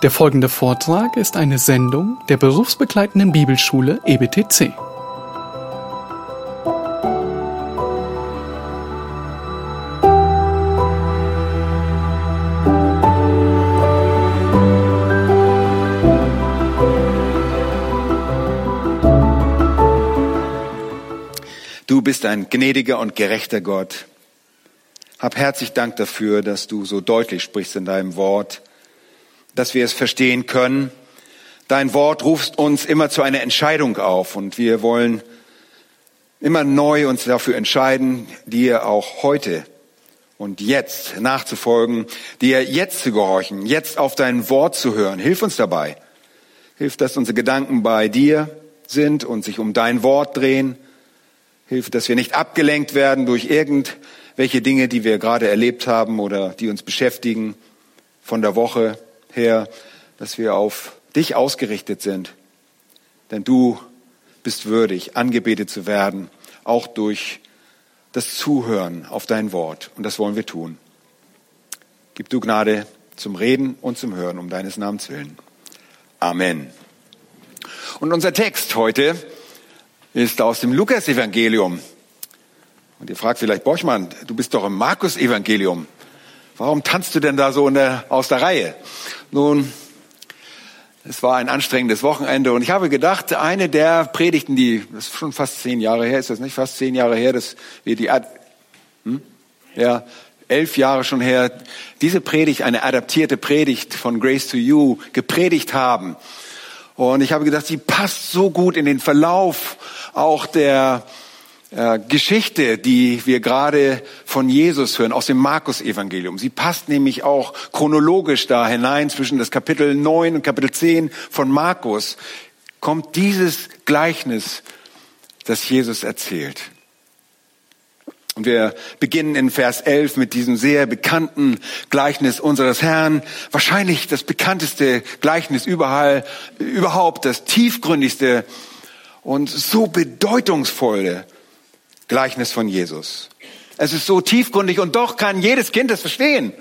Der folgende Vortrag ist eine Sendung der berufsbegleitenden Bibelschule EBTC. Du bist ein gnädiger und gerechter Gott. Hab herzlich Dank dafür, dass du so deutlich sprichst in deinem Wort, dass wir es verstehen können. Dein Wort ruft uns immer zu einer Entscheidung auf und wir wollen immer neu uns dafür entscheiden, dir auch heute und jetzt nachzufolgen, dir jetzt zu gehorchen, jetzt auf dein Wort zu hören. Hilf uns dabei. Hilf, dass unsere Gedanken bei dir sind und sich um dein Wort drehen. Hilf, dass wir nicht abgelenkt werden durch irgendwelche Dinge, die wir gerade erlebt haben oder die uns beschäftigen von der Woche her, dass wir auf dich ausgerichtet sind. Denn du bist würdig, angebetet zu werden, auch durch das Zuhören auf dein Wort. Und das wollen wir tun. Gib du Gnade zum Reden und zum Hören um deines Namens willen. Amen. Und unser Text heute ist aus dem Lukas-Evangelium. Und ihr fragt vielleicht, Borchmann, du bist doch im Markus-Evangelium. Warum tanzt du denn da so der, aus der Reihe? Nun, es war ein anstrengendes Wochenende und ich habe gedacht, eine der Predigten, die, das ist schon fast zehn Jahre her, ist das nicht fast zehn Jahre her, dass wir die, hm? ja, elf Jahre schon her, diese Predigt, eine adaptierte Predigt von Grace to You gepredigt haben. Und ich habe gedacht, sie passt so gut in den Verlauf auch der Geschichte, die wir gerade von Jesus hören, aus dem Markus-Evangelium. Sie passt nämlich auch chronologisch da hinein zwischen das Kapitel 9 und Kapitel 10 von Markus, kommt dieses Gleichnis, das Jesus erzählt. Und wir beginnen in Vers 11 mit diesem sehr bekannten Gleichnis unseres Herrn. Wahrscheinlich das bekannteste Gleichnis überall, überhaupt das tiefgründigste und so bedeutungsvolle Gleichnis von Jesus. Es ist so tiefgründig und doch kann jedes Kind es verstehen.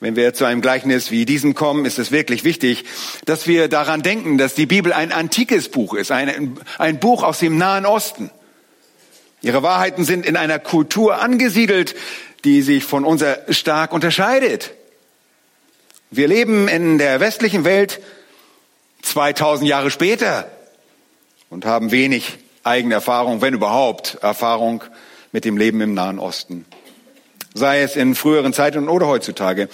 Wenn wir zu einem Gleichnis wie diesem kommen, ist es wirklich wichtig, dass wir daran denken, dass die Bibel ein antikes Buch ist, ein, ein Buch aus dem Nahen Osten. Ihre Wahrheiten sind in einer Kultur angesiedelt, die sich von unserer stark unterscheidet. Wir leben in der westlichen Welt 2000 Jahre später und haben wenig eigene Erfahrung, wenn überhaupt Erfahrung mit dem Leben im Nahen Osten. Sei es in früheren Zeiten oder heutzutage.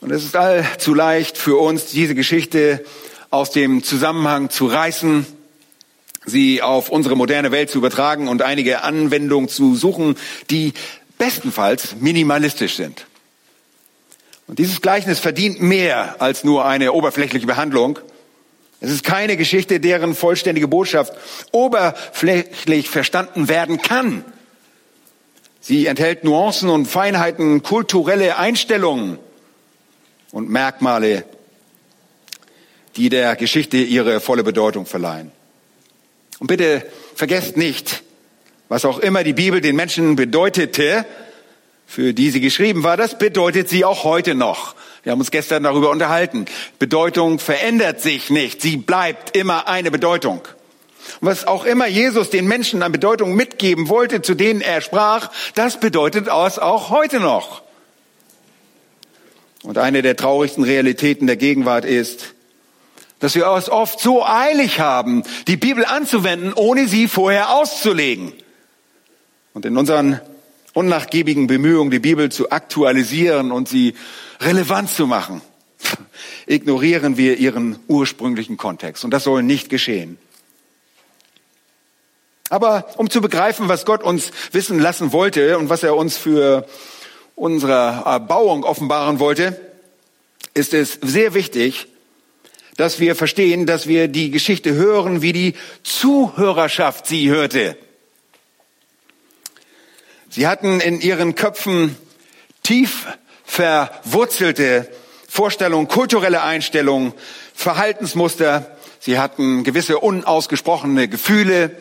Und es ist allzu leicht für uns, diese Geschichte aus dem Zusammenhang zu reißen, sie auf unsere moderne Welt zu übertragen und einige Anwendungen zu suchen, die bestenfalls minimalistisch sind. Und dieses Gleichnis verdient mehr als nur eine oberflächliche Behandlung. Es ist keine Geschichte, deren vollständige Botschaft oberflächlich verstanden werden kann. Sie enthält Nuancen und Feinheiten, kulturelle Einstellungen und Merkmale, die der Geschichte ihre volle Bedeutung verleihen. Und bitte vergesst nicht, was auch immer die Bibel den Menschen bedeutete, für die sie geschrieben war, das bedeutet sie auch heute noch. Wir haben uns gestern darüber unterhalten. Bedeutung verändert sich nicht. Sie bleibt immer eine Bedeutung. Und was auch immer Jesus den Menschen an Bedeutung mitgeben wollte, zu denen er sprach, das bedeutet es auch heute noch. Und eine der traurigsten Realitäten der Gegenwart ist, dass wir es oft so eilig haben, die Bibel anzuwenden, ohne sie vorher auszulegen. Und in unseren unnachgiebigen Bemühungen, die Bibel zu aktualisieren und sie relevant zu machen, ignorieren wir ihren ursprünglichen Kontext. Und das soll nicht geschehen. Aber um zu begreifen, was Gott uns wissen lassen wollte und was er uns für unsere Erbauung offenbaren wollte, ist es sehr wichtig, dass wir verstehen, dass wir die Geschichte hören, wie die Zuhörerschaft sie hörte. Sie hatten in ihren Köpfen tief verwurzelte Vorstellungen, kulturelle Einstellungen, Verhaltensmuster. Sie hatten gewisse unausgesprochene Gefühle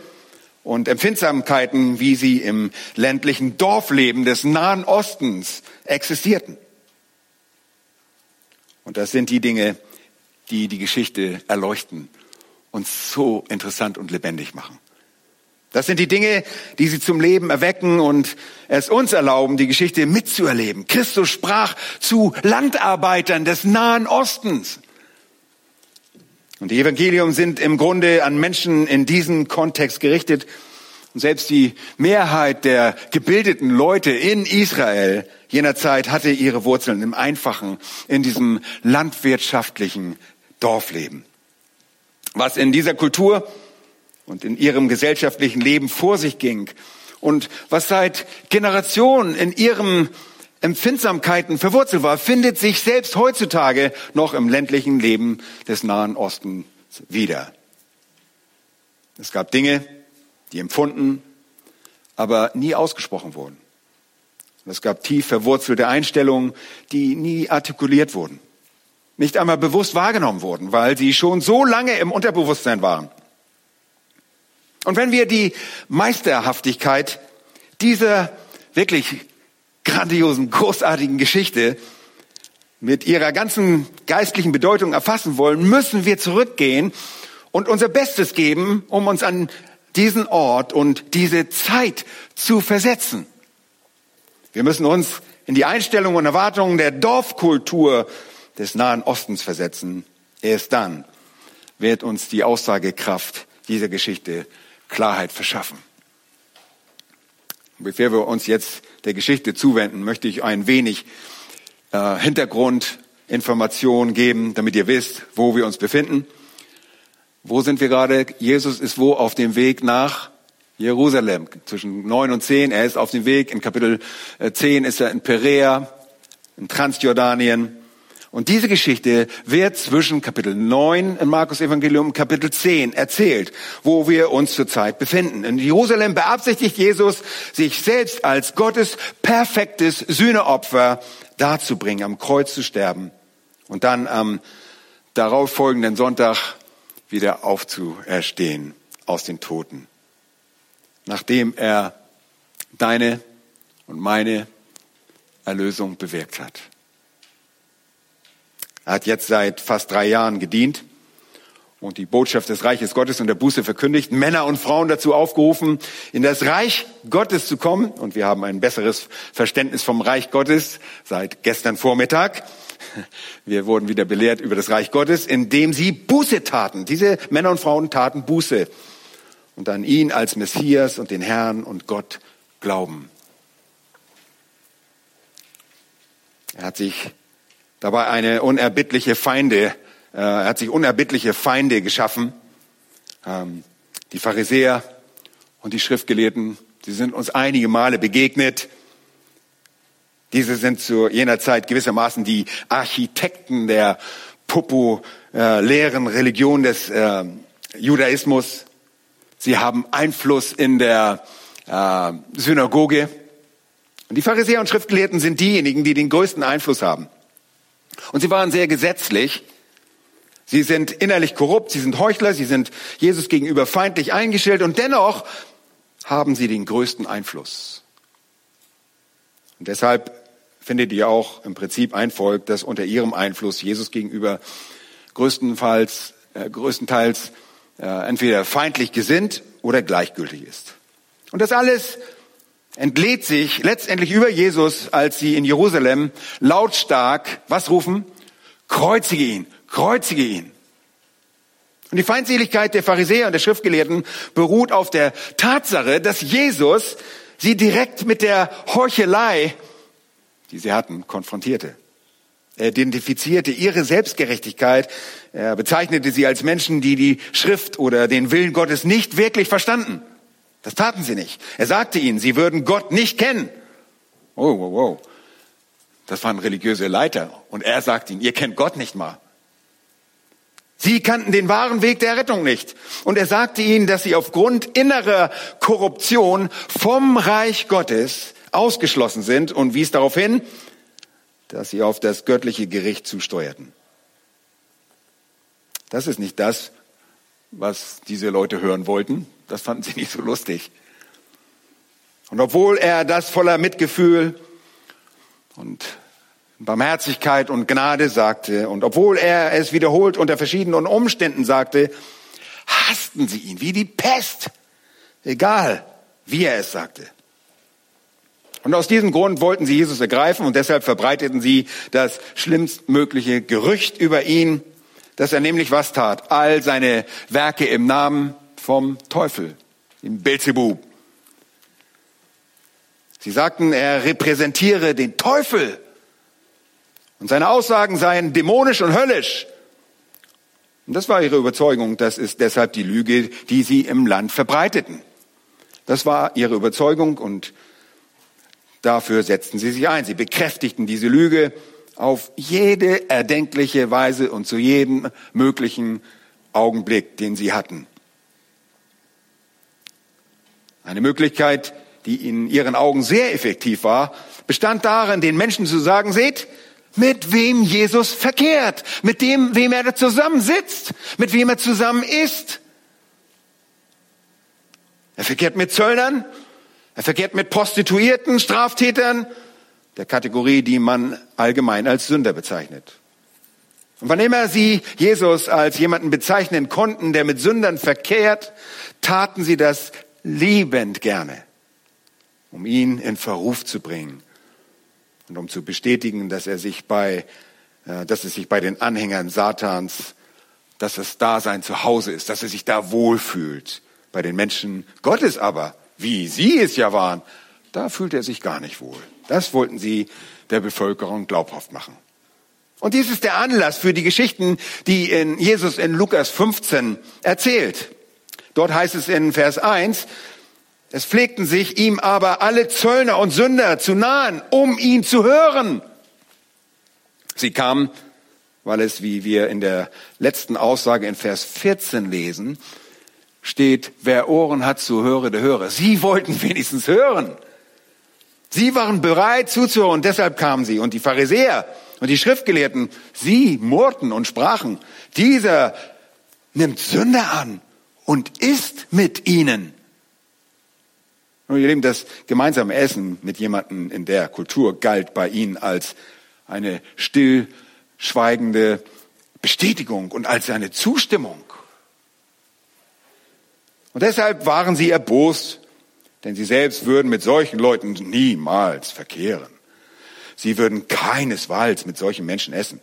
und Empfindsamkeiten, wie sie im ländlichen Dorfleben des Nahen Ostens existierten. Und das sind die Dinge, die die Geschichte erleuchten und so interessant und lebendig machen. Das sind die Dinge, die sie zum Leben erwecken und es uns erlauben, die Geschichte mitzuerleben. Christus sprach zu Landarbeitern des Nahen Ostens. Und die Evangelium sind im Grunde an Menschen in diesem Kontext gerichtet. Und selbst die Mehrheit der gebildeten Leute in Israel jener Zeit hatte ihre Wurzeln im einfachen, in diesem landwirtschaftlichen Dorfleben. Was in dieser Kultur und in ihrem gesellschaftlichen Leben vor sich ging und was seit Generationen in ihrem Empfindsamkeiten verwurzelt war, findet sich selbst heutzutage noch im ländlichen Leben des Nahen Ostens wieder. Es gab Dinge, die empfunden, aber nie ausgesprochen wurden. Es gab tief verwurzelte Einstellungen, die nie artikuliert wurden, nicht einmal bewusst wahrgenommen wurden, weil sie schon so lange im Unterbewusstsein waren. Und wenn wir die Meisterhaftigkeit dieser wirklich grandiosen, großartigen Geschichte mit ihrer ganzen geistlichen Bedeutung erfassen wollen, müssen wir zurückgehen und unser Bestes geben, um uns an diesen Ort und diese Zeit zu versetzen. Wir müssen uns in die Einstellungen und Erwartungen der Dorfkultur des Nahen Ostens versetzen. Erst dann wird uns die Aussagekraft dieser Geschichte Klarheit verschaffen. Bevor wir uns jetzt der Geschichte zuwenden, möchte ich ein wenig äh, Hintergrundinformation geben, damit ihr wisst, wo wir uns befinden. Wo sind wir gerade? Jesus ist wo auf dem Weg nach Jerusalem zwischen neun und zehn. Er ist auf dem Weg. In Kapitel äh, zehn ist er in Perea, in Transjordanien. Und diese Geschichte wird zwischen Kapitel 9 im Markus Evangelium und Kapitel 10 erzählt, wo wir uns zurzeit befinden. In Jerusalem beabsichtigt Jesus, sich selbst als Gottes perfektes Sühneopfer darzubringen, am Kreuz zu sterben und dann am darauf folgenden Sonntag wieder aufzuerstehen aus den Toten. Nachdem er deine und meine Erlösung bewirkt hat. Er hat jetzt seit fast drei Jahren gedient und die Botschaft des Reiches Gottes und der Buße verkündigt, Männer und Frauen dazu aufgerufen, in das Reich Gottes zu kommen. Und wir haben ein besseres Verständnis vom Reich Gottes seit gestern Vormittag. Wir wurden wieder belehrt über das Reich Gottes, indem sie Buße taten. Diese Männer und Frauen taten Buße und an ihn als Messias und den Herrn und Gott glauben. Er hat sich dabei eine unerbittliche Feinde, äh, er hat sich unerbittliche Feinde geschaffen. Ähm, die Pharisäer und die Schriftgelehrten, sie sind uns einige Male begegnet. Diese sind zu jener Zeit gewissermaßen die Architekten der populären Religion des äh, Judaismus. Sie haben Einfluss in der äh, Synagoge. Und die Pharisäer und Schriftgelehrten sind diejenigen, die den größten Einfluss haben. Und sie waren sehr gesetzlich. Sie sind innerlich korrupt, sie sind Heuchler, sie sind Jesus gegenüber feindlich eingestellt und dennoch haben sie den größten Einfluss. Und deshalb findet ihr auch im Prinzip ein Volk, das unter ihrem Einfluss Jesus gegenüber größtenteils, äh, größtenteils äh, entweder feindlich gesinnt oder gleichgültig ist. Und das alles entlädt sich letztendlich über Jesus, als sie in Jerusalem lautstark, was rufen? Kreuzige ihn, kreuzige ihn. Und die Feindseligkeit der Pharisäer und der Schriftgelehrten beruht auf der Tatsache, dass Jesus sie direkt mit der Heuchelei, die sie hatten, konfrontierte. Er identifizierte ihre Selbstgerechtigkeit. Er bezeichnete sie als Menschen, die die Schrift oder den Willen Gottes nicht wirklich verstanden. Das taten sie nicht. Er sagte ihnen, sie würden Gott nicht kennen. Oh, wow, wow. Das waren religiöse Leiter. Und er sagte ihnen, ihr kennt Gott nicht mal. Sie kannten den wahren Weg der Rettung nicht. Und er sagte ihnen, dass sie aufgrund innerer Korruption vom Reich Gottes ausgeschlossen sind und wies darauf hin, dass sie auf das göttliche Gericht zusteuerten. Das ist nicht das, was diese Leute hören wollten. Das fanden sie nicht so lustig. Und obwohl er das voller Mitgefühl und Barmherzigkeit und Gnade sagte. Und obwohl er es wiederholt unter verschiedenen Umständen sagte, hassten sie ihn wie die Pest. Egal, wie er es sagte. Und aus diesem Grund wollten sie Jesus ergreifen und deshalb verbreiteten sie das schlimmstmögliche Gerücht über ihn, dass er nämlich was tat? All seine Werke im Namen vom Teufel, im Beelzebub. Sie sagten, er repräsentiere den Teufel und seine Aussagen seien dämonisch und höllisch. Und das war ihre Überzeugung. Das ist deshalb die Lüge, die sie im Land verbreiteten. Das war ihre Überzeugung und dafür setzten sie sich ein. Sie bekräftigten diese Lüge auf jede erdenkliche Weise und zu jedem möglichen Augenblick, den sie hatten. Eine Möglichkeit, die in ihren Augen sehr effektiv war, bestand darin, den Menschen zu sagen, seht, mit wem Jesus verkehrt, mit dem, wem er zusammensitzt, mit wem er zusammen ist. Er verkehrt mit Zöllnern, er verkehrt mit Prostituierten, Straftätern, der Kategorie, die man allgemein als Sünder bezeichnet. Und wann immer sie Jesus als jemanden bezeichnen konnten, der mit Sündern verkehrt, taten sie das liebend gerne, um ihn in Verruf zu bringen und um zu bestätigen, dass er sich bei, äh, dass es sich bei den Anhängern Satans, dass das Dasein zu Hause ist, dass er sich da wohlfühlt. Bei den Menschen Gottes aber, wie sie es ja waren, da fühlt er sich gar nicht wohl. Das wollten sie der Bevölkerung glaubhaft machen. Und dies ist der Anlass für die Geschichten, die in Jesus in Lukas 15 erzählt. Dort heißt es in Vers 1, es pflegten sich ihm aber alle Zöllner und Sünder zu nahen, um ihn zu hören. Sie kamen, weil es, wie wir in der letzten Aussage in Vers 14 lesen, steht, wer Ohren hat zu höre, der höre. Sie wollten wenigstens hören. Sie waren bereit zuzuhören deshalb kamen sie. Und die Pharisäer und die Schriftgelehrten, sie murrten und sprachen, dieser nimmt Sünder an und isst mit ihnen. Und ihr Lieben, das gemeinsame Essen mit jemandem in der Kultur galt bei ihnen als eine stillschweigende Bestätigung und als eine Zustimmung. Und deshalb waren sie erbost, denn sie selbst würden mit solchen Leuten niemals verkehren. Sie würden keinesfalls mit solchen Menschen essen.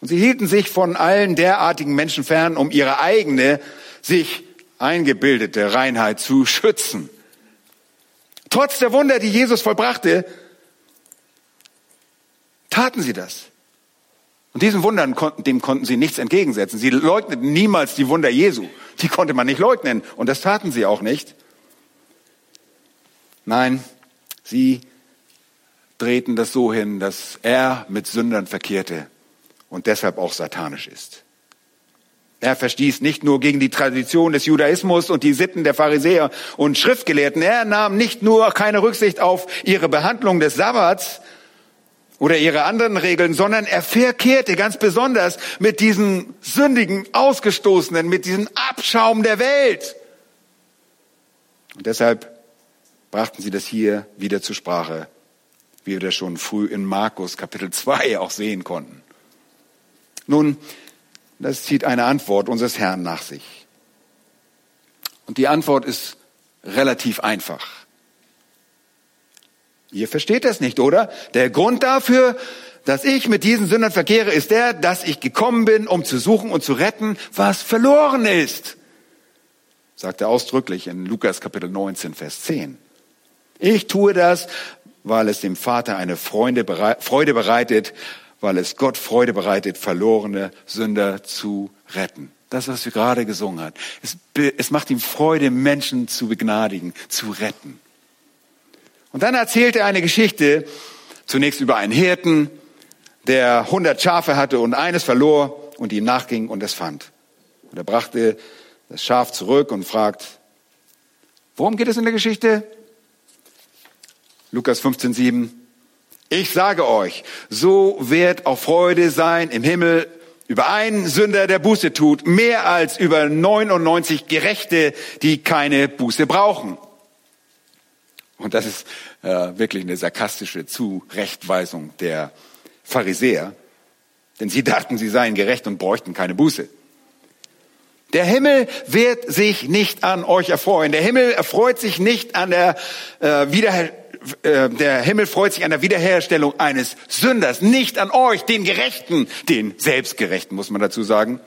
Und sie hielten sich von allen derartigen Menschen fern, um ihre eigene, sich eingebildete Reinheit zu schützen. Trotz der Wunder, die Jesus vollbrachte, taten sie das. Und diesen Wundern konnten, dem konnten sie nichts entgegensetzen. Sie leugneten niemals die Wunder Jesu. Die konnte man nicht leugnen. Und das taten sie auch nicht. Nein, sie drehten das so hin, dass er mit Sündern verkehrte und deshalb auch satanisch ist. Er verstieß nicht nur gegen die Tradition des Judaismus und die Sitten der Pharisäer und Schriftgelehrten. Er nahm nicht nur keine Rücksicht auf ihre Behandlung des Sabbats oder ihre anderen Regeln, sondern er verkehrte ganz besonders mit diesen sündigen Ausgestoßenen, mit diesem Abschaum der Welt. Und deshalb brachten sie das hier wieder zur Sprache, wie wir das schon früh in Markus Kapitel 2 auch sehen konnten. Nun, das zieht eine Antwort unseres Herrn nach sich. Und die Antwort ist relativ einfach. Ihr versteht das nicht, oder? Der Grund dafür, dass ich mit diesen Sündern verkehre, ist der, dass ich gekommen bin, um zu suchen und zu retten, was verloren ist. Sagt er ausdrücklich in Lukas Kapitel 19, Vers 10. Ich tue das, weil es dem Vater eine Freude bereitet, weil es Gott Freude bereitet, verlorene Sünder zu retten. Das, was wir gerade gesungen haben. Es, es macht ihm Freude, Menschen zu begnadigen, zu retten. Und dann erzählt er eine Geschichte, zunächst über einen Hirten, der 100 Schafe hatte und eines verlor und ihm nachging und es fand. Und er brachte das Schaf zurück und fragt, worum geht es in der Geschichte? Lukas 15, 7. Ich sage euch, so wird auch Freude sein im Himmel über einen Sünder, der Buße tut, mehr als über 99 Gerechte, die keine Buße brauchen. Und das ist äh, wirklich eine sarkastische Zurechtweisung der Pharisäer, denn sie dachten, sie seien gerecht und bräuchten keine Buße. Der Himmel wird sich nicht an euch erfreuen. Der Himmel erfreut sich nicht an der äh, Wiederher äh, der Himmel freut sich an der Wiederherstellung eines Sünders, nicht an euch, den Gerechten, den Selbstgerechten, muss man dazu sagen.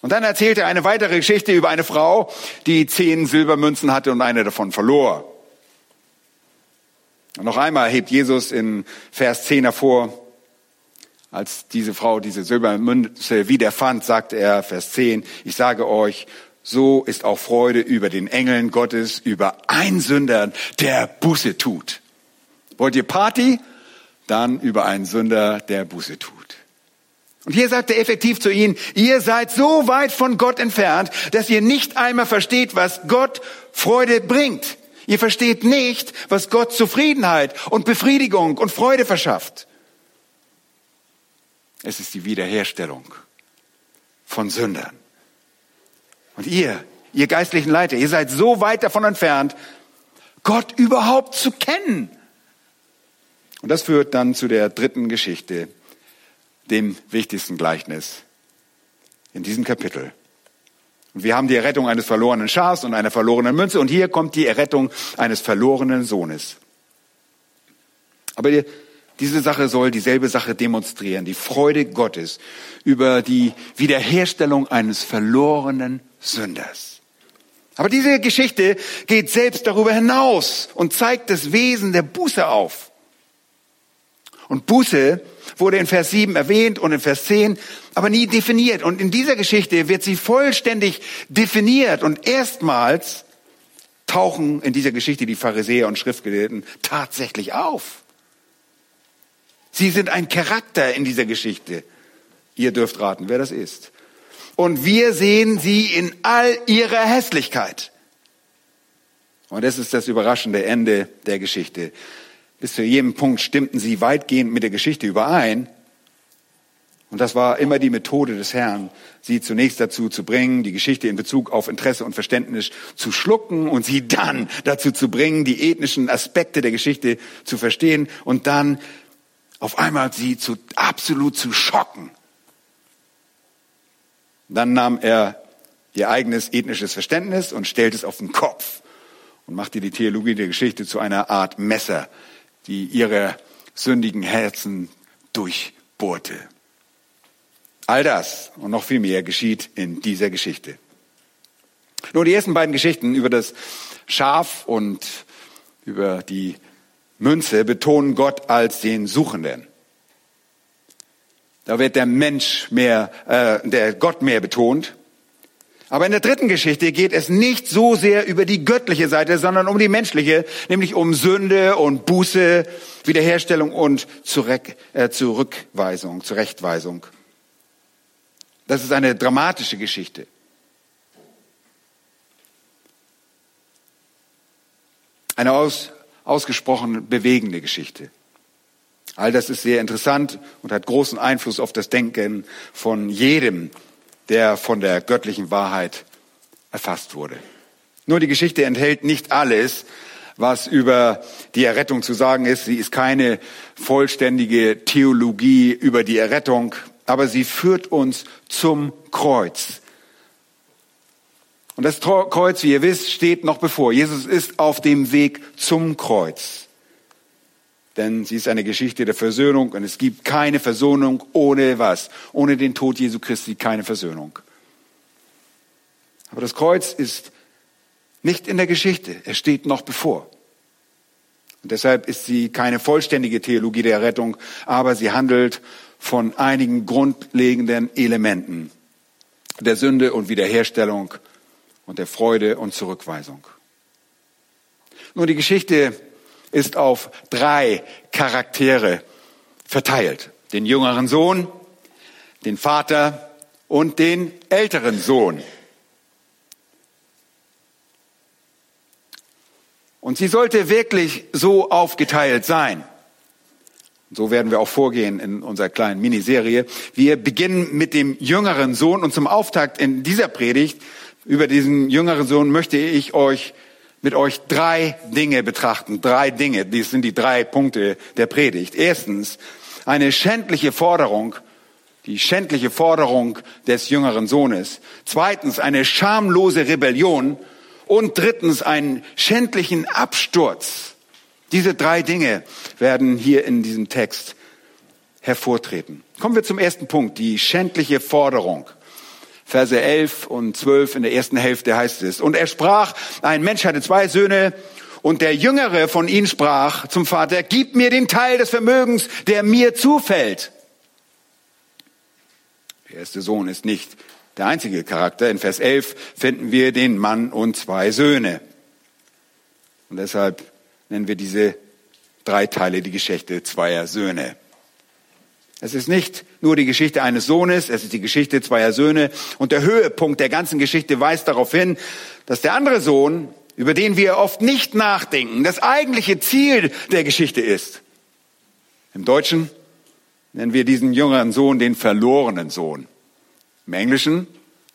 Und dann erzählt er eine weitere Geschichte über eine Frau, die zehn Silbermünzen hatte und eine davon verlor. Und noch einmal hebt Jesus in Vers 10 hervor, als diese Frau diese Silbermünze wiederfand, sagte er, Vers 10, ich sage euch, so ist auch Freude über den Engeln Gottes, über einen Sünder, der Buße tut. Wollt ihr Party? Dann über einen Sünder, der Buße tut. Und hier sagt er effektiv zu ihnen, ihr seid so weit von Gott entfernt, dass ihr nicht einmal versteht, was Gott Freude bringt. Ihr versteht nicht, was Gott Zufriedenheit und Befriedigung und Freude verschafft. Es ist die Wiederherstellung von Sündern. Und ihr, ihr geistlichen Leiter, ihr seid so weit davon entfernt, Gott überhaupt zu kennen. Und das führt dann zu der dritten Geschichte, dem wichtigsten Gleichnis in diesem Kapitel. Und wir haben die Errettung eines verlorenen Schafs und einer verlorenen Münze. Und hier kommt die Errettung eines verlorenen Sohnes. Aber diese Sache soll dieselbe Sache demonstrieren. Die Freude Gottes über die Wiederherstellung eines verlorenen Sünders. Aber diese Geschichte geht selbst darüber hinaus und zeigt das Wesen der Buße auf. Und Buße wurde in Vers 7 erwähnt und in Vers 10, aber nie definiert. Und in dieser Geschichte wird sie vollständig definiert. Und erstmals tauchen in dieser Geschichte die Pharisäer und Schriftgelehrten tatsächlich auf. Sie sind ein Charakter in dieser Geschichte. Ihr dürft raten, wer das ist. Und wir sehen sie in all ihrer Hässlichkeit. Und das ist das überraschende Ende der Geschichte. Bis zu jedem Punkt stimmten sie weitgehend mit der Geschichte überein. Und das war immer die Methode des Herrn, sie zunächst dazu zu bringen, die Geschichte in Bezug auf Interesse und Verständnis zu schlucken und sie dann dazu zu bringen, die ethnischen Aspekte der Geschichte zu verstehen und dann auf einmal sie zu, absolut zu schocken. Dann nahm er ihr eigenes ethnisches Verständnis und stellte es auf den Kopf und machte die Theologie der Geschichte zu einer Art Messer, die ihre sündigen Herzen durchbohrte. All das und noch viel mehr geschieht in dieser Geschichte. Nur die ersten beiden Geschichten über das Schaf und über die Münze betonen Gott als den Suchenden. Da wird der Mensch mehr, äh, der Gott mehr betont. Aber in der dritten Geschichte geht es nicht so sehr über die göttliche Seite, sondern um die menschliche, nämlich um Sünde und Buße, Wiederherstellung und Zurück, äh, Zurückweisung, Zurechtweisung. Das ist eine dramatische Geschichte. Eine aus, ausgesprochen bewegende Geschichte. All das ist sehr interessant und hat großen Einfluss auf das Denken von jedem, der von der göttlichen Wahrheit erfasst wurde. Nur die Geschichte enthält nicht alles, was über die Errettung zu sagen ist. Sie ist keine vollständige Theologie über die Errettung, aber sie führt uns zum Kreuz. Und das Kreuz, wie ihr wisst, steht noch bevor. Jesus ist auf dem Weg zum Kreuz denn sie ist eine Geschichte der Versöhnung und es gibt keine Versöhnung ohne was? Ohne den Tod Jesu Christi keine Versöhnung. Aber das Kreuz ist nicht in der Geschichte, es steht noch bevor. Und deshalb ist sie keine vollständige Theologie der Rettung, aber sie handelt von einigen grundlegenden Elementen der Sünde und Wiederherstellung und der Freude und Zurückweisung. Nun, die Geschichte ist auf drei Charaktere verteilt. Den jüngeren Sohn, den Vater und den älteren Sohn. Und sie sollte wirklich so aufgeteilt sein. So werden wir auch vorgehen in unserer kleinen Miniserie. Wir beginnen mit dem jüngeren Sohn und zum Auftakt in dieser Predigt über diesen jüngeren Sohn möchte ich euch mit euch drei Dinge betrachten. Drei Dinge. Dies sind die drei Punkte der Predigt. Erstens, eine schändliche Forderung, die schändliche Forderung des jüngeren Sohnes. Zweitens eine schamlose Rebellion und drittens einen schändlichen Absturz. Diese drei Dinge werden hier in diesem Text hervortreten. Kommen wir zum ersten Punkt, die schändliche Forderung. Verse 11 und 12 in der ersten Hälfte heißt es. Und er sprach, ein Mensch hatte zwei Söhne und der Jüngere von ihnen sprach zum Vater, gib mir den Teil des Vermögens, der mir zufällt. Der erste Sohn ist nicht der einzige Charakter. In Vers 11 finden wir den Mann und zwei Söhne. Und deshalb nennen wir diese drei Teile die Geschichte zweier Söhne. Es ist nicht nur die Geschichte eines Sohnes, es ist die Geschichte zweier Söhne. Und der Höhepunkt der ganzen Geschichte weist darauf hin, dass der andere Sohn, über den wir oft nicht nachdenken, das eigentliche Ziel der Geschichte ist. Im Deutschen nennen wir diesen jüngeren Sohn den verlorenen Sohn. Im Englischen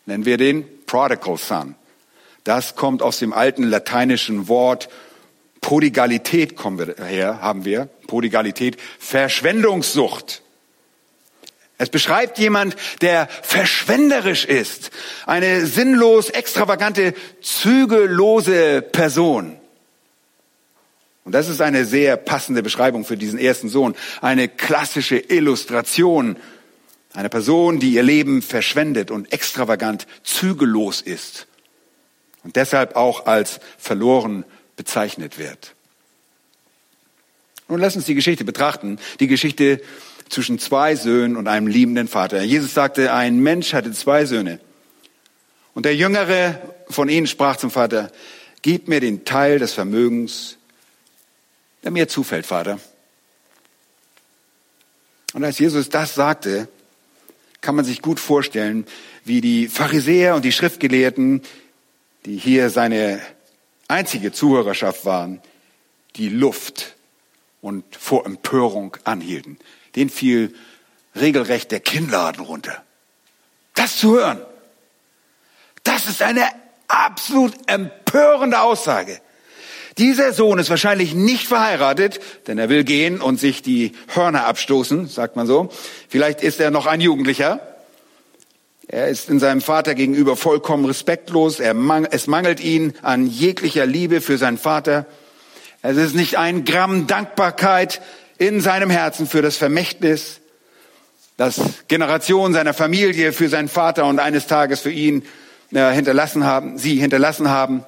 nennen wir den Prodigal Son. Das kommt aus dem alten lateinischen Wort Prodigalität kommen wir her, haben wir. Prodigalität, Verschwendungssucht. Es beschreibt jemand, der verschwenderisch ist. Eine sinnlos, extravagante, zügellose Person. Und das ist eine sehr passende Beschreibung für diesen ersten Sohn. Eine klassische Illustration eine Person, die ihr Leben verschwendet und extravagant zügellos ist und deshalb auch als verloren bezeichnet wird. Nun lass uns die Geschichte betrachten, die Geschichte zwischen zwei Söhnen und einem liebenden Vater. Jesus sagte, ein Mensch hatte zwei Söhne. Und der Jüngere von ihnen sprach zum Vater, gib mir den Teil des Vermögens, der mir zufällt, Vater. Und als Jesus das sagte, kann man sich gut vorstellen, wie die Pharisäer und die Schriftgelehrten, die hier seine einzige Zuhörerschaft waren, die Luft und vor Empörung anhielten. Den fiel regelrecht der Kinnladen runter. Das zu hören, das ist eine absolut empörende Aussage. Dieser Sohn ist wahrscheinlich nicht verheiratet, denn er will gehen und sich die Hörner abstoßen, sagt man so. Vielleicht ist er noch ein Jugendlicher. Er ist in seinem Vater gegenüber vollkommen respektlos. Mang es mangelt ihn an jeglicher Liebe für seinen Vater. Es ist nicht ein Gramm Dankbarkeit in seinem Herzen für das Vermächtnis, das Generationen seiner Familie für seinen Vater und eines Tages für ihn äh, hinterlassen haben, sie hinterlassen haben.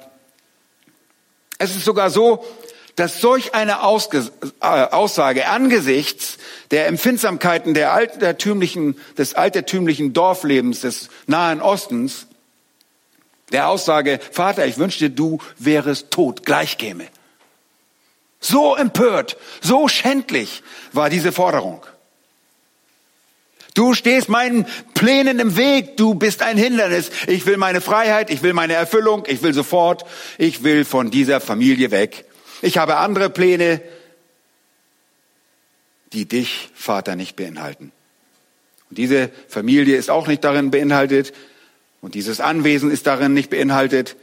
Es ist sogar so, dass solch eine Ausge äh, Aussage angesichts der Empfindsamkeiten der altertümlichen, des altertümlichen Dorflebens des Nahen Ostens, der Aussage, Vater, ich wünschte, du wärest tot, gleich käme. So empört, so schändlich war diese Forderung. Du stehst meinen Plänen im Weg, du bist ein Hindernis. Ich will meine Freiheit, ich will meine Erfüllung, ich will sofort, ich will von dieser Familie weg. Ich habe andere Pläne, die dich, Vater, nicht beinhalten. Und diese Familie ist auch nicht darin beinhaltet und dieses Anwesen ist darin nicht beinhaltet,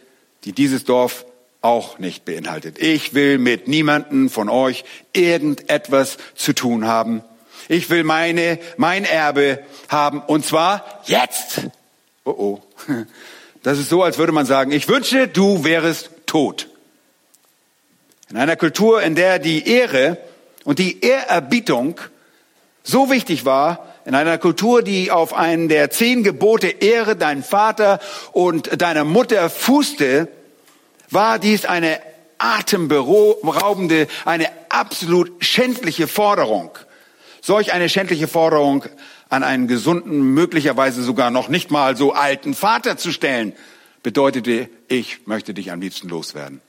die dieses Dorf auch nicht beinhaltet. Ich will mit niemanden von euch irgendetwas zu tun haben. Ich will meine, mein Erbe haben und zwar jetzt. Oh oh. Das ist so, als würde man sagen, ich wünsche, du wärest tot. In einer Kultur, in der die Ehre und die Ehrerbietung so wichtig war, in einer Kultur, die auf einen der zehn Gebote Ehre deinen Vater und deiner Mutter fußte, war dies eine atemberaubende, eine absolut schändliche Forderung solch eine schändliche Forderung an einen gesunden, möglicherweise sogar noch nicht mal so alten Vater zu stellen, bedeutete, ich möchte dich am liebsten loswerden.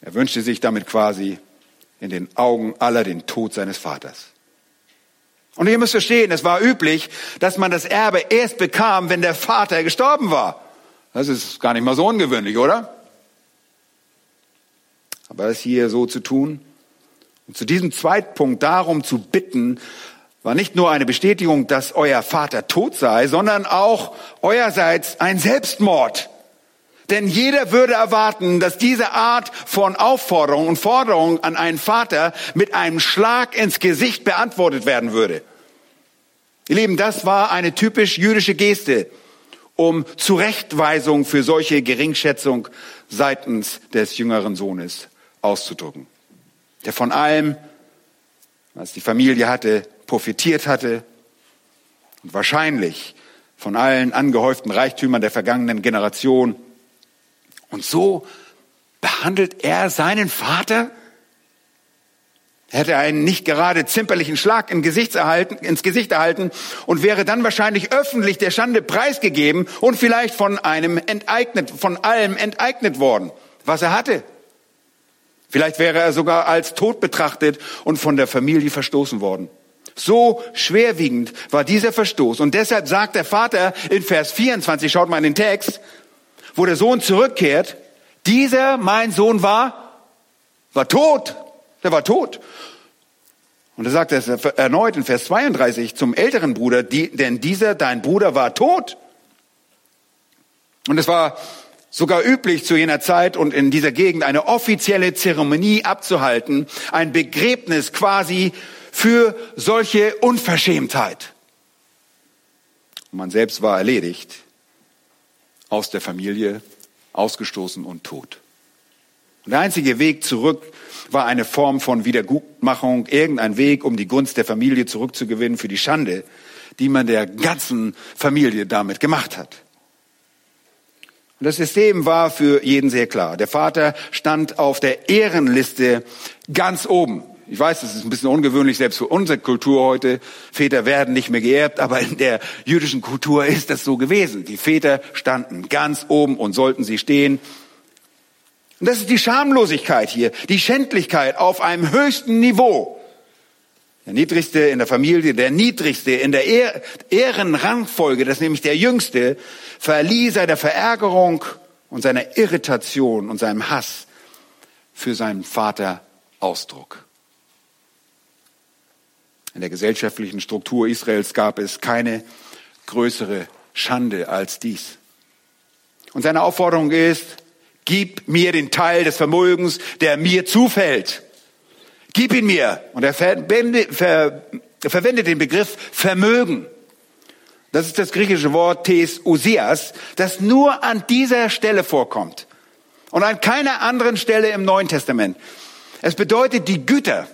Er wünschte sich damit quasi in den Augen aller den Tod seines Vaters. Und ihr müsst verstehen, es war üblich, dass man das Erbe erst bekam, wenn der Vater gestorben war. Das ist gar nicht mal so ungewöhnlich, oder? Aber es hier so zu tun, und zu diesem Zweitpunkt darum zu bitten, war nicht nur eine Bestätigung, dass euer Vater tot sei, sondern auch eurerseits ein Selbstmord. Denn jeder würde erwarten, dass diese Art von Aufforderung und Forderung an einen Vater mit einem Schlag ins Gesicht beantwortet werden würde. Ihr Lieben, das war eine typisch jüdische Geste, um Zurechtweisung für solche Geringschätzung seitens des jüngeren Sohnes auszudrücken. Der von allem, was die Familie hatte, profitiert hatte und wahrscheinlich von allen angehäuften Reichtümern der vergangenen Generation. Und so behandelt er seinen Vater? Hätte einen nicht gerade zimperlichen Schlag ins Gesicht, erhalten, ins Gesicht erhalten und wäre dann wahrscheinlich öffentlich der Schande preisgegeben und vielleicht von einem enteignet, von allem enteignet worden, was er hatte. Vielleicht wäre er sogar als tot betrachtet und von der Familie verstoßen worden. So schwerwiegend war dieser Verstoß. Und deshalb sagt der Vater in Vers 24, schaut mal in den Text, wo der Sohn zurückkehrt, dieser, mein Sohn war, war tot. Der war tot. Und er sagt es erneut in Vers 32 zum älteren Bruder, die, denn dieser, dein Bruder, war tot. Und es war sogar üblich zu jener Zeit und in dieser Gegend eine offizielle Zeremonie abzuhalten, ein Begräbnis quasi für solche Unverschämtheit. Und man selbst war erledigt, aus der Familie, ausgestoßen und tot. Und der einzige Weg zurück war eine Form von Wiedergutmachung, irgendein Weg, um die Gunst der Familie zurückzugewinnen für die Schande, die man der ganzen Familie damit gemacht hat. Und das System war für jeden sehr klar. Der Vater stand auf der Ehrenliste ganz oben. Ich weiß, das ist ein bisschen ungewöhnlich, selbst für unsere Kultur heute. Väter werden nicht mehr geerbt, aber in der jüdischen Kultur ist das so gewesen. Die Väter standen ganz oben und sollten sie stehen. Und das ist die Schamlosigkeit hier, die Schändlichkeit auf einem höchsten Niveau. Der niedrigste in der Familie, der niedrigste in der Ehrenrangfolge, das ist nämlich der jüngste, verlieh seiner Verärgerung und seiner Irritation und seinem Hass für seinen Vater Ausdruck. In der gesellschaftlichen Struktur Israels gab es keine größere Schande als dies. Und seine Aufforderung ist, gib mir den Teil des Vermögens, der mir zufällt. Gib ihn mir. Und er verwendet, den Begriff Vermögen. Das ist das griechische Wort tes usias, das nur an dieser Stelle vorkommt und an keiner anderen Stelle im Neuen Testament. Es bedeutet die Güter,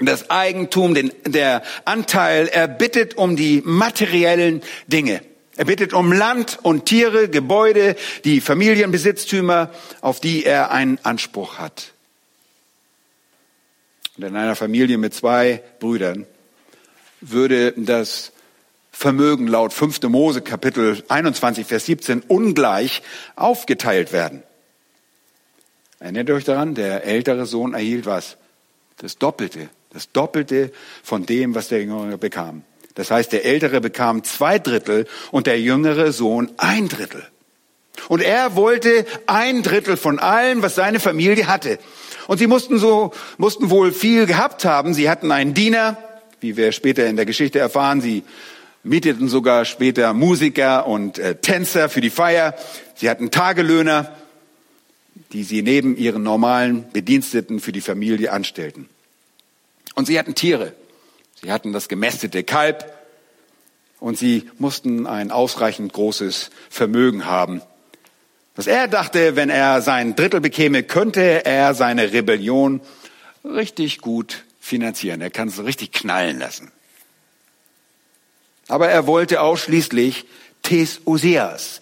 das Eigentum, den, der Anteil. Er bittet um die materiellen Dinge. Er bittet um Land und Tiere, Gebäude, die Familienbesitztümer, auf die er einen Anspruch hat. Und in einer Familie mit zwei Brüdern würde das Vermögen laut 5. Mose Kapitel 21, Vers 17 ungleich aufgeteilt werden. Erinnert euch daran? Der ältere Sohn erhielt was? Das Doppelte das Doppelte von dem, was der Jüngere bekam. Das heißt, der Ältere bekam zwei Drittel und der jüngere Sohn ein Drittel. Und er wollte ein Drittel von allem, was seine Familie hatte. Und sie mussten so, mussten wohl viel gehabt haben. Sie hatten einen Diener, wie wir später in der Geschichte erfahren. Sie mieteten sogar später Musiker und äh, Tänzer für die Feier. Sie hatten Tagelöhner, die sie neben ihren normalen Bediensteten für die Familie anstellten. Und sie hatten Tiere. Sie hatten das gemästete Kalb und sie mussten ein ausreichend großes Vermögen haben. Was er dachte, wenn er sein Drittel bekäme, könnte er seine Rebellion richtig gut finanzieren. Er kann es richtig knallen lassen. Aber er wollte ausschließlich Tes Oseas.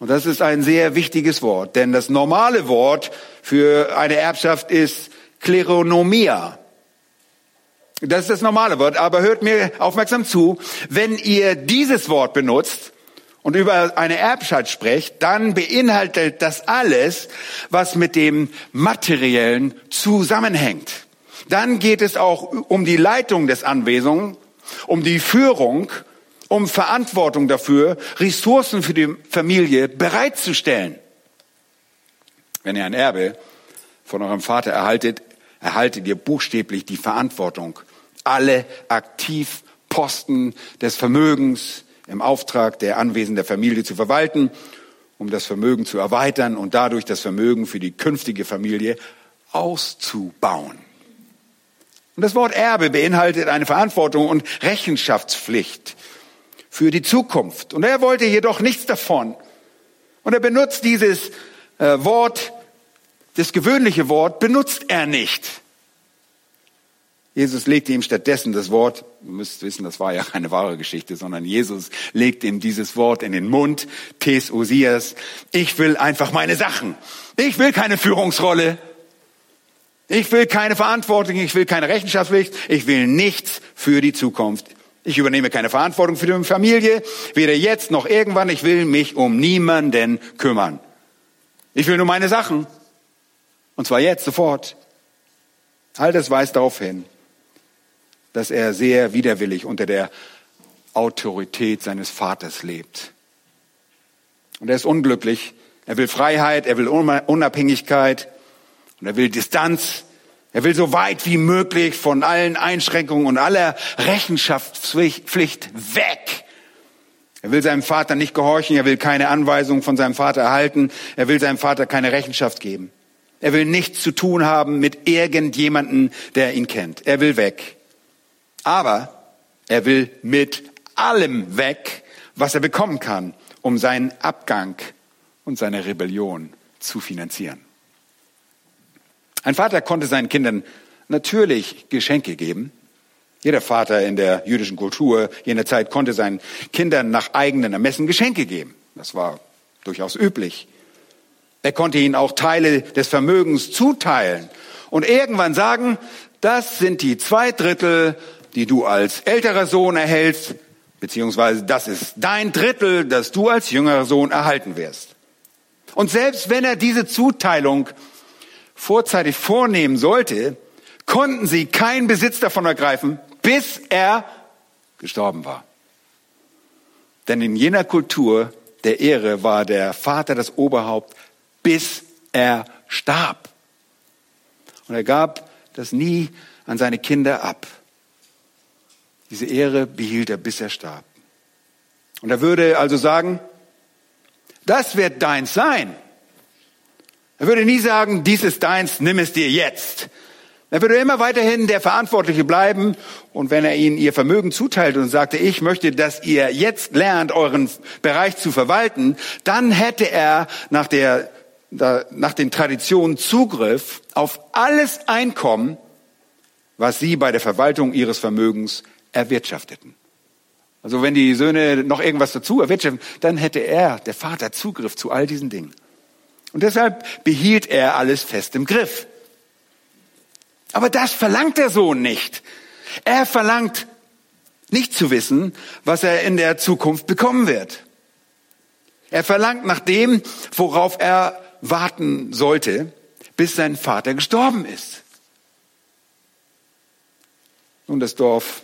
Und das ist ein sehr wichtiges Wort, denn das normale Wort für eine Erbschaft ist Kleronomia. Das ist das normale Wort, aber hört mir aufmerksam zu. Wenn ihr dieses Wort benutzt und über eine Erbschaft sprecht, dann beinhaltet das alles, was mit dem Materiellen zusammenhängt. Dann geht es auch um die Leitung des Anwesens, um die Führung, um Verantwortung dafür, Ressourcen für die Familie bereitzustellen. Wenn ihr ein Erbe von eurem Vater erhaltet, erhaltet ihr buchstäblich die Verantwortung alle Aktivposten des Vermögens im Auftrag der Anwesen der Familie zu verwalten um das Vermögen zu erweitern und dadurch das Vermögen für die künftige Familie auszubauen. Und das Wort Erbe beinhaltet eine Verantwortung und Rechenschaftspflicht für die Zukunft. Und er wollte jedoch nichts davon. Und er benutzt dieses äh, Wort, das gewöhnliche Wort, benutzt er nicht. Jesus legte ihm stattdessen das Wort, ihr müsst wissen, das war ja keine wahre Geschichte, sondern Jesus legte ihm dieses Wort in den Mund, Tes Osias, ich will einfach meine Sachen. Ich will keine Führungsrolle. Ich will keine Verantwortung, ich will keine Rechenschaftspflicht, ich will nichts für die Zukunft. Ich übernehme keine Verantwortung für die Familie, weder jetzt noch irgendwann. Ich will mich um niemanden kümmern. Ich will nur meine Sachen. Und zwar jetzt, sofort. All das weist darauf hin, dass er sehr widerwillig unter der Autorität seines Vaters lebt. Und er ist unglücklich. Er will Freiheit, er will Unabhängigkeit und er will Distanz. Er will so weit wie möglich von allen Einschränkungen und aller Rechenschaftspflicht weg. Er will seinem Vater nicht gehorchen, er will keine Anweisungen von seinem Vater erhalten, er will seinem Vater keine Rechenschaft geben. Er will nichts zu tun haben mit irgendjemanden, der ihn kennt. Er will weg. Aber er will mit allem weg, was er bekommen kann, um seinen Abgang und seine Rebellion zu finanzieren. Ein Vater konnte seinen Kindern natürlich Geschenke geben. Jeder Vater in der jüdischen Kultur jener Zeit konnte seinen Kindern nach eigenen Ermessen Geschenke geben. Das war durchaus üblich. Er konnte ihnen auch Teile des Vermögens zuteilen und irgendwann sagen, das sind die zwei Drittel die du als älterer Sohn erhältst, beziehungsweise das ist dein Drittel, das du als jüngerer Sohn erhalten wirst. Und selbst wenn er diese Zuteilung vorzeitig vornehmen sollte, konnten sie keinen Besitz davon ergreifen, bis er gestorben war. Denn in jener Kultur der Ehre war der Vater das Oberhaupt, bis er starb. Und er gab das nie an seine Kinder ab. Diese Ehre behielt er, bis er starb. Und er würde also sagen, das wird deins sein. Er würde nie sagen, dies ist deins, nimm es dir jetzt. Er würde immer weiterhin der Verantwortliche bleiben. Und wenn er ihnen ihr Vermögen zuteilt und sagte, ich möchte, dass ihr jetzt lernt, euren Bereich zu verwalten, dann hätte er nach der, nach den Traditionen Zugriff auf alles Einkommen, was sie bei der Verwaltung ihres Vermögens erwirtschafteten. Also wenn die Söhne noch irgendwas dazu erwirtschaften, dann hätte er, der Vater, Zugriff zu all diesen Dingen. Und deshalb behielt er alles fest im Griff. Aber das verlangt der Sohn nicht. Er verlangt nicht zu wissen, was er in der Zukunft bekommen wird. Er verlangt nach dem, worauf er warten sollte, bis sein Vater gestorben ist. Nun, das Dorf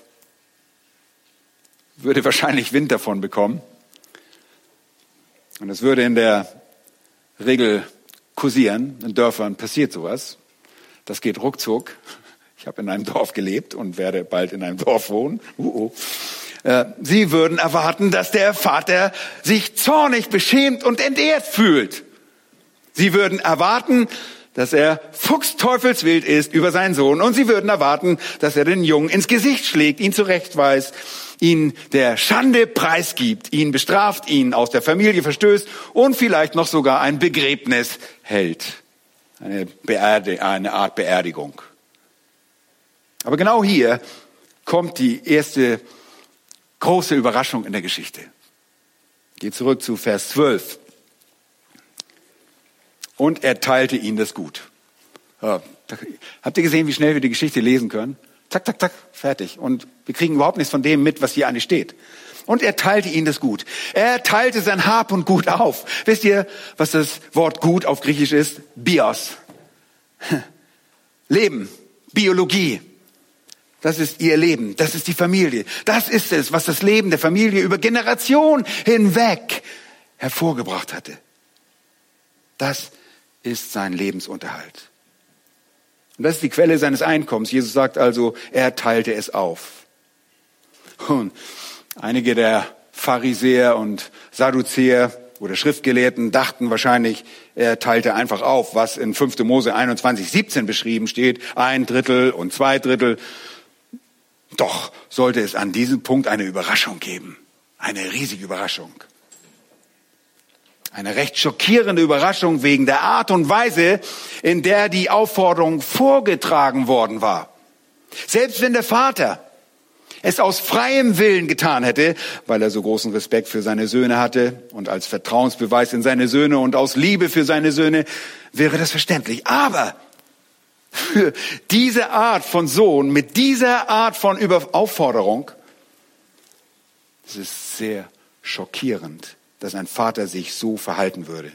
würde wahrscheinlich Wind davon bekommen. Und es würde in der Regel kursieren. In Dörfern passiert sowas. Das geht ruckzuck. Ich habe in einem Dorf gelebt und werde bald in einem Dorf wohnen. Uh -oh. Sie würden erwarten, dass der Vater sich zornig, beschämt und entehrt fühlt. Sie würden erwarten, dass er fuchsteufelswild ist über seinen Sohn und sie würden erwarten, dass er den Jungen ins Gesicht schlägt, ihn zurechtweist ihn der Schande preisgibt, ihn bestraft, ihn aus der Familie verstößt und vielleicht noch sogar ein Begräbnis hält. Eine, Beerde, eine Art Beerdigung. Aber genau hier kommt die erste große Überraschung in der Geschichte. Geht zurück zu Vers 12. Und er teilte ihnen das Gut. Habt ihr gesehen, wie schnell wir die Geschichte lesen können? Zack, zack, zack, fertig. Und wir kriegen überhaupt nichts von dem mit, was hier eigentlich steht. Und er teilte ihnen das Gut. Er teilte sein Hab und Gut auf. Wisst ihr, was das Wort Gut auf Griechisch ist? Bios. Leben, Biologie. Das ist ihr Leben, das ist die Familie. Das ist es, was das Leben der Familie über Generationen hinweg hervorgebracht hatte. Das ist sein Lebensunterhalt. Und das ist die Quelle seines Einkommens. Jesus sagt also, er teilte es auf. Und einige der Pharisäer und Sadduzäer oder Schriftgelehrten dachten wahrscheinlich, er teilte einfach auf, was in 5. Mose 21, 17 beschrieben steht, ein Drittel und zwei Drittel. Doch sollte es an diesem Punkt eine Überraschung geben, eine riesige Überraschung. Eine recht schockierende Überraschung wegen der Art und Weise, in der die Aufforderung vorgetragen worden war. Selbst wenn der Vater es aus freiem Willen getan hätte, weil er so großen Respekt für seine Söhne hatte und als Vertrauensbeweis in seine Söhne und aus Liebe für seine Söhne, wäre das verständlich. Aber für diese Art von Sohn, mit dieser Art von Aufforderung, es ist sehr schockierend dass ein Vater sich so verhalten würde.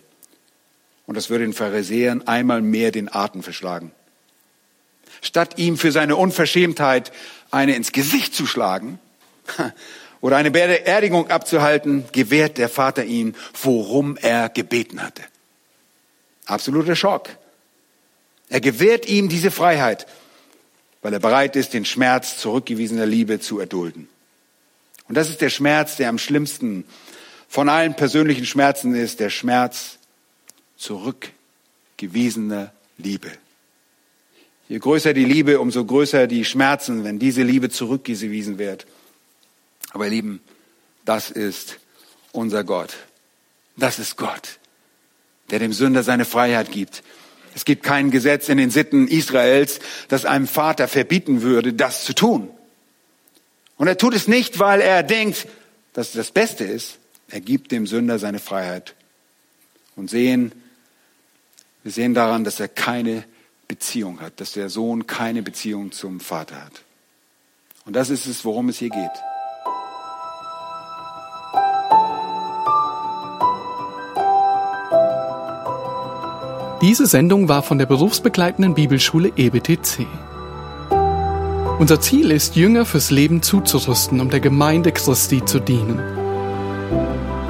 Und das würde den Pharisäern einmal mehr den Atem verschlagen. Statt ihm für seine Unverschämtheit eine ins Gesicht zu schlagen oder eine Beerdigung abzuhalten, gewährt der Vater ihm, worum er gebeten hatte. Absoluter Schock. Er gewährt ihm diese Freiheit, weil er bereit ist, den Schmerz zurückgewiesener Liebe zu erdulden. Und das ist der Schmerz, der am schlimmsten von allen persönlichen Schmerzen ist der Schmerz zurückgewiesener Liebe. Je größer die Liebe, umso größer die Schmerzen, wenn diese Liebe zurückgewiesen wird. Aber ihr Lieben, das ist unser Gott. Das ist Gott, der dem Sünder seine Freiheit gibt. Es gibt kein Gesetz in den Sitten Israels, das einem Vater verbieten würde, das zu tun. Und er tut es nicht, weil er denkt, dass es das Beste ist, er gibt dem Sünder seine Freiheit. Und sehen, wir sehen daran, dass er keine Beziehung hat, dass der Sohn keine Beziehung zum Vater hat. Und das ist es, worum es hier geht. Diese Sendung war von der berufsbegleitenden Bibelschule EBTC. Unser Ziel ist, Jünger fürs Leben zuzurüsten, um der Gemeinde Christi zu dienen.